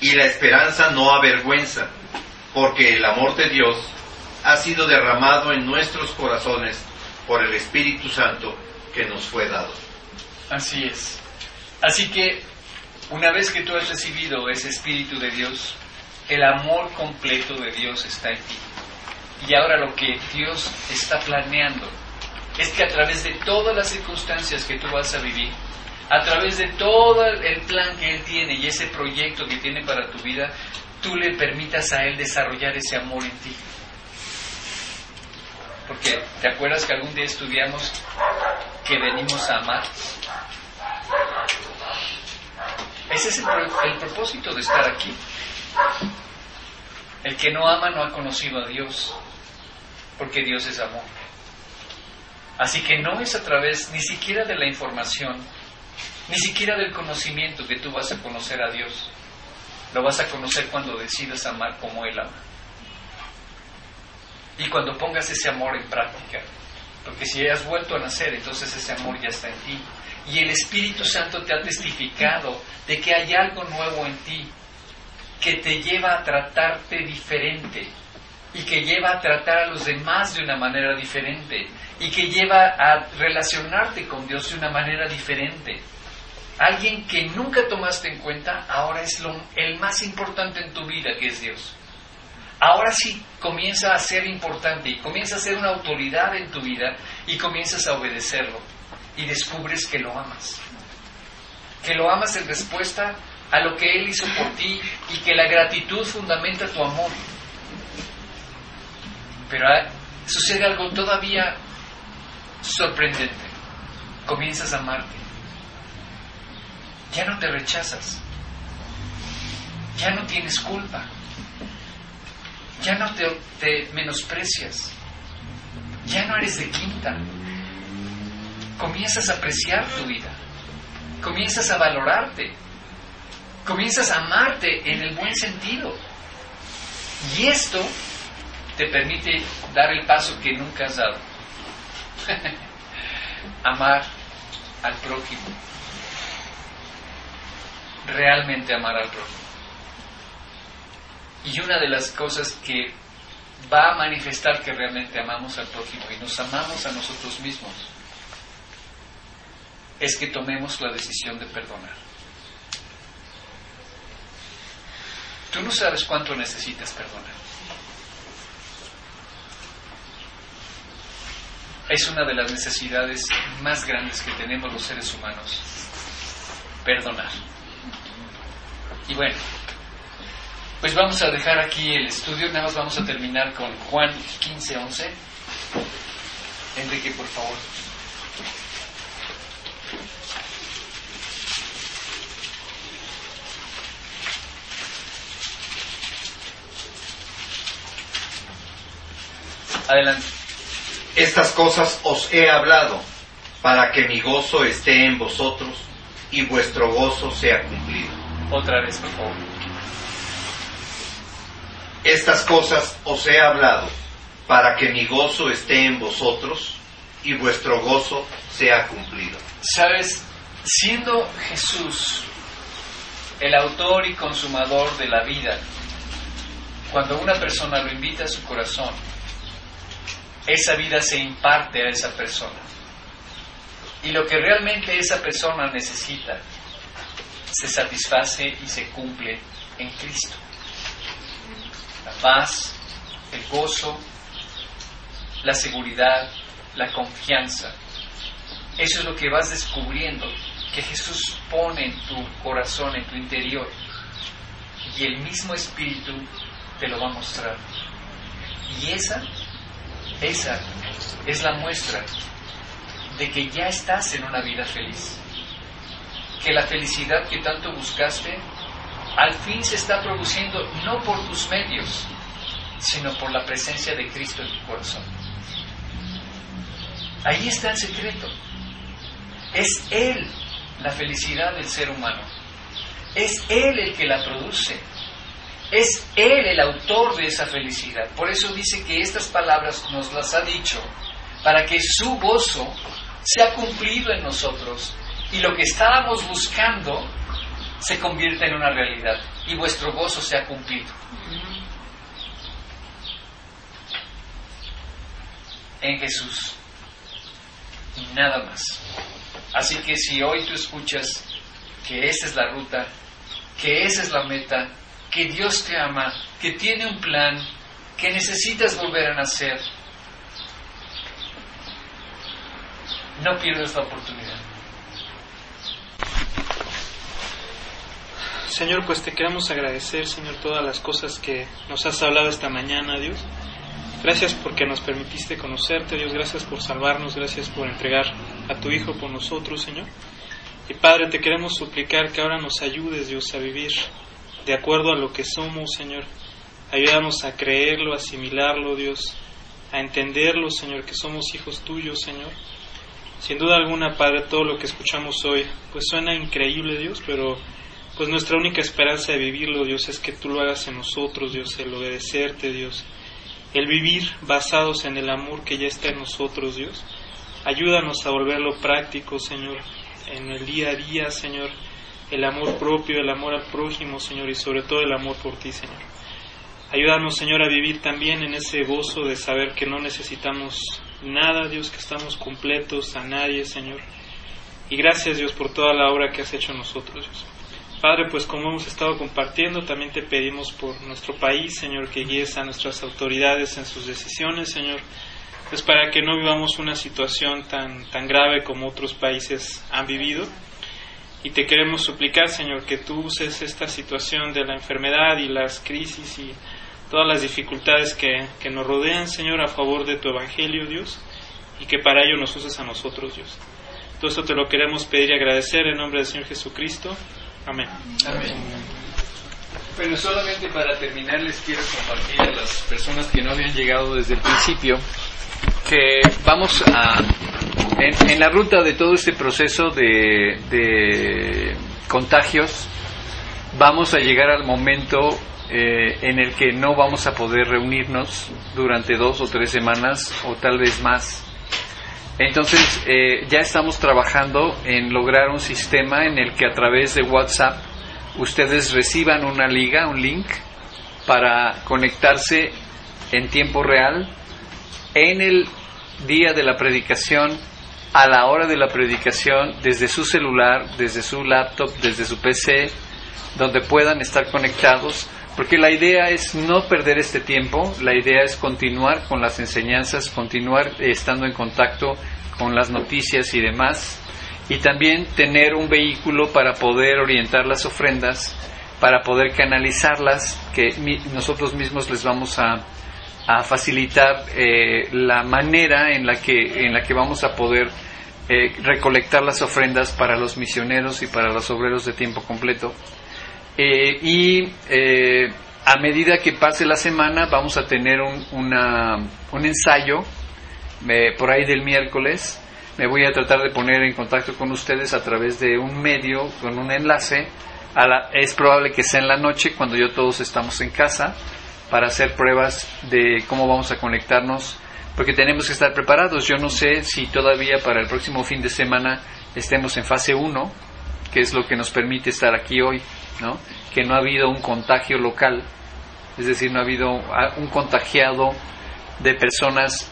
Y la esperanza no avergüenza, porque el amor de Dios ha sido derramado en nuestros corazones por el Espíritu Santo que nos fue dado. Así es. Así que una vez que tú has recibido ese Espíritu de Dios, el amor completo de Dios está en ti. Y ahora lo que Dios está planeando es que a través de todas las circunstancias que tú vas a vivir, a través de todo el plan que Él tiene y ese proyecto que tiene para tu vida, tú le permitas a Él desarrollar ese amor en ti. Porque, ¿te acuerdas que algún día estudiamos que venimos a amar? Ese es el, el propósito de estar aquí. El que no ama no ha conocido a Dios, porque Dios es amor. Así que no es a través ni siquiera de la información, ni siquiera del conocimiento que tú vas a conocer a Dios. Lo vas a conocer cuando decidas amar como Él ama. Y cuando pongas ese amor en práctica. Porque si has vuelto a nacer, entonces ese amor ya está en ti. Y el Espíritu Santo te ha testificado de que hay algo nuevo en ti que te lleva a tratarte diferente y que lleva a tratar a los demás de una manera diferente y que lleva a relacionarte con Dios de una manera diferente. Alguien que nunca tomaste en cuenta, ahora es lo, el más importante en tu vida, que es Dios. Ahora sí comienza a ser importante y comienza a ser una autoridad en tu vida y comienzas a obedecerlo y descubres que lo amas. Que lo amas en respuesta a lo que Él hizo por ti y que la gratitud fundamenta tu amor. Pero sucede algo todavía sorprendente. Comienzas a amarte. Ya no te rechazas. Ya no tienes culpa. Ya no te, te menosprecias. Ya no eres de quinta. Comienzas a apreciar tu vida. Comienzas a valorarte comienzas a amarte en el buen sentido. Y esto te permite dar el paso que nunca has dado. amar al prójimo. Realmente amar al prójimo. Y una de las cosas que va a manifestar que realmente amamos al prójimo y nos amamos a nosotros mismos es que tomemos la decisión de perdonar. Tú no sabes cuánto necesitas perdonar. Es una de las necesidades más grandes que tenemos los seres humanos. Perdonar. Y bueno, pues vamos a dejar aquí el estudio, nada más vamos a terminar con Juan 15, 11. Enrique, por favor. Adelante. Estas cosas os he hablado para que mi gozo esté en vosotros y vuestro gozo sea cumplido. Otra vez, por favor. Estas cosas os he hablado para que mi gozo esté en vosotros y vuestro gozo sea cumplido. Sabes, siendo Jesús el autor y consumador de la vida, cuando una persona lo invita a su corazón, esa vida se imparte a esa persona. Y lo que realmente esa persona necesita se satisface y se cumple en Cristo. La paz, el gozo, la seguridad, la confianza. Eso es lo que vas descubriendo que Jesús pone en tu corazón, en tu interior. Y el mismo Espíritu te lo va a mostrar. Y esa esa es la muestra de que ya estás en una vida feliz. Que la felicidad que tanto buscaste al fin se está produciendo no por tus medios, sino por la presencia de Cristo en tu corazón. Ahí está el secreto. Es Él la felicidad del ser humano. Es Él el que la produce. Es Él el autor de esa felicidad. Por eso dice que estas palabras nos las ha dicho para que su gozo sea cumplido en nosotros y lo que estábamos buscando se convierta en una realidad y vuestro gozo sea cumplido. En Jesús. Y nada más. Así que si hoy tú escuchas que esa es la ruta, que esa es la meta, que Dios te ama, que tiene un plan, que necesitas volver a nacer, no pierdas esta oportunidad. Señor, pues te queremos agradecer, Señor, todas las cosas que nos has hablado esta mañana, Dios. Gracias porque nos permitiste conocerte, Dios. Gracias por salvarnos, gracias por entregar a tu Hijo por nosotros, Señor. Y Padre, te queremos suplicar que ahora nos ayudes, Dios, a vivir de acuerdo a lo que somos, Señor. Ayúdanos a creerlo, a asimilarlo, Dios, a entenderlo, Señor, que somos hijos tuyos, Señor. Sin duda alguna, Padre, todo lo que escuchamos hoy, pues suena increíble, Dios, pero pues nuestra única esperanza de vivirlo, Dios, es que tú lo hagas en nosotros, Dios, el obedecerte, Dios, el vivir basados en el amor que ya está en nosotros, Dios. Ayúdanos a volverlo práctico, Señor, en el día a día, Señor, el amor propio, el amor al prójimo, Señor, y sobre todo el amor por ti, Señor. Ayúdanos, Señor, a vivir también en ese gozo de saber que no necesitamos nada, Dios, que estamos completos a nadie, Señor. Y gracias, Dios, por toda la obra que has hecho nosotros, Dios. Padre, pues como hemos estado compartiendo, también te pedimos por nuestro país, Señor, que guíes a nuestras autoridades en sus decisiones, Señor, pues para que no vivamos una situación tan, tan grave como otros países han vivido. Y te queremos suplicar, Señor, que tú uses esta situación de la enfermedad y las crisis y todas las dificultades que, que nos rodean, Señor, a favor de tu Evangelio, Dios, y que para ello nos uses a nosotros, Dios. Todo esto te lo queremos pedir y agradecer en nombre del Señor Jesucristo. Amén. Amén. Bueno, solamente para terminar les quiero compartir a las personas que no habían llegado desde el principio que vamos a, en, la ruta de todo este proceso de, de contagios, vamos a llegar al momento eh, en el que no vamos a poder reunirnos durante dos o tres semanas o tal vez más. Entonces eh, ya estamos trabajando en lograr un sistema en el que a través de WhatsApp ustedes reciban una liga, un link, para conectarse en tiempo real en el día de la predicación, a la hora de la predicación, desde su celular, desde su laptop, desde su PC, donde puedan estar conectados, porque la idea es no perder este tiempo, la idea es continuar con las enseñanzas, continuar estando en contacto con las noticias y demás, y también tener un vehículo para poder orientar las ofrendas, para poder canalizarlas, que nosotros mismos les vamos a, a facilitar eh, la manera en la que en la que vamos a poder eh, recolectar las ofrendas para los misioneros y para los obreros de tiempo completo. Eh, y a medida que pase la semana vamos a tener un, una, un ensayo por ahí del miércoles. Me voy a tratar de poner en contacto con ustedes a través de un medio con un enlace. A la, es probable que sea en la noche cuando yo todos estamos en casa para hacer pruebas de cómo vamos a conectarnos, porque tenemos que estar preparados. Yo no sé si todavía para el próximo fin de semana estemos en fase 1, que es lo que nos permite estar aquí hoy, ¿no? Que no ha habido un contagio local, es decir, no ha habido un contagiado de personas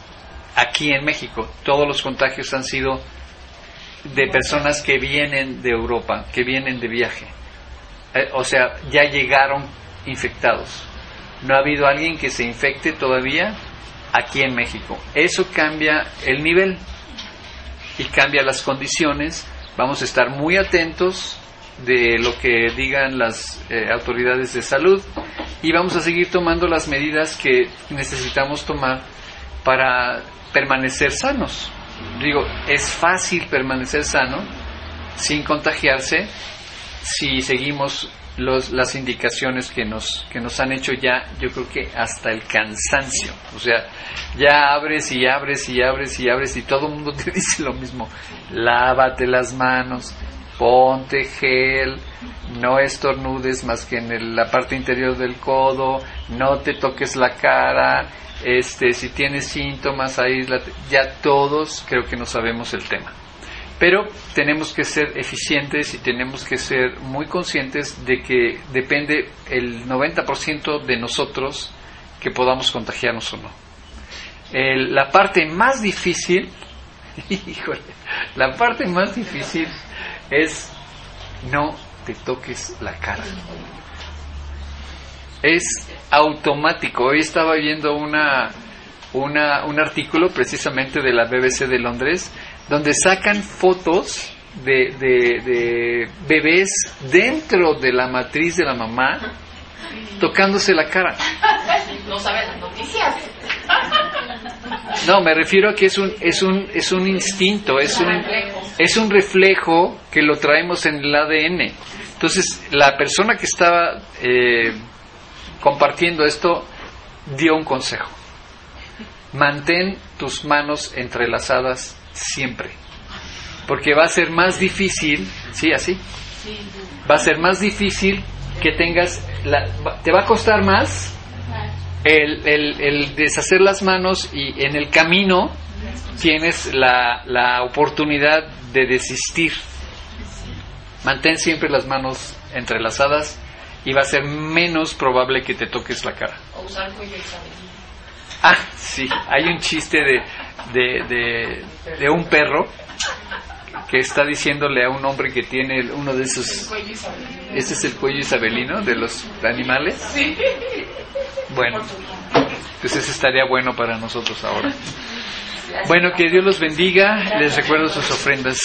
aquí en México. Todos los contagios han sido de personas que vienen de Europa, que vienen de viaje. Eh, o sea, ya llegaron infectados no ha habido alguien que se infecte todavía aquí en México. Eso cambia el nivel y cambia las condiciones. Vamos a estar muy atentos de lo que digan las eh, autoridades de salud y vamos a seguir tomando las medidas que necesitamos tomar para permanecer sanos. Digo, es fácil permanecer sano sin contagiarse si seguimos los, las indicaciones que nos, que nos han hecho ya, yo creo que hasta el cansancio. O sea, ya abres y abres y abres y abres y todo el mundo te dice lo mismo. Lávate las manos. ponte gel, no estornudes más que en la parte interior del codo, no te toques la cara, este, si tienes síntomas, aíslate. Ya todos creo que no sabemos el tema. Pero tenemos que ser eficientes y tenemos que ser muy conscientes de que depende el 90% de nosotros que podamos contagiarnos o no. la parte más difícil, híjole, la parte más difícil es no te toques la cara. Es automático. Hoy estaba viendo una, una, un artículo precisamente de la BBC de Londres donde sacan fotos de, de, bebés dentro de la matriz de la mamá tocándose la cara. No saben las noticias. No, me refiero a que es un, es un, es un instinto, es un, es un reflejo que lo traemos en el ADN. Entonces, la persona que estaba eh, compartiendo esto dio un consejo. Mantén tus manos entrelazadas siempre. Porque va a ser más difícil, ¿sí? Así. Va a ser más difícil que tengas, la, te va a costar más el, el, deshacer las manos y en el camino tienes la, la oportunidad de desistir. Mantén siempre las manos entrelazadas y va a ser menos probable que te toques la cara. Ah, sí, hay un chiste de, de, de, un perro que está diciéndole a un hombre que tiene uno de esos... Este es el cuello isabelino de los animales. Sí. Bueno, pues ese estaría bueno para nosotros ahora. Bueno, que Dios los bendiga. Les recuerdo sus ofrendas.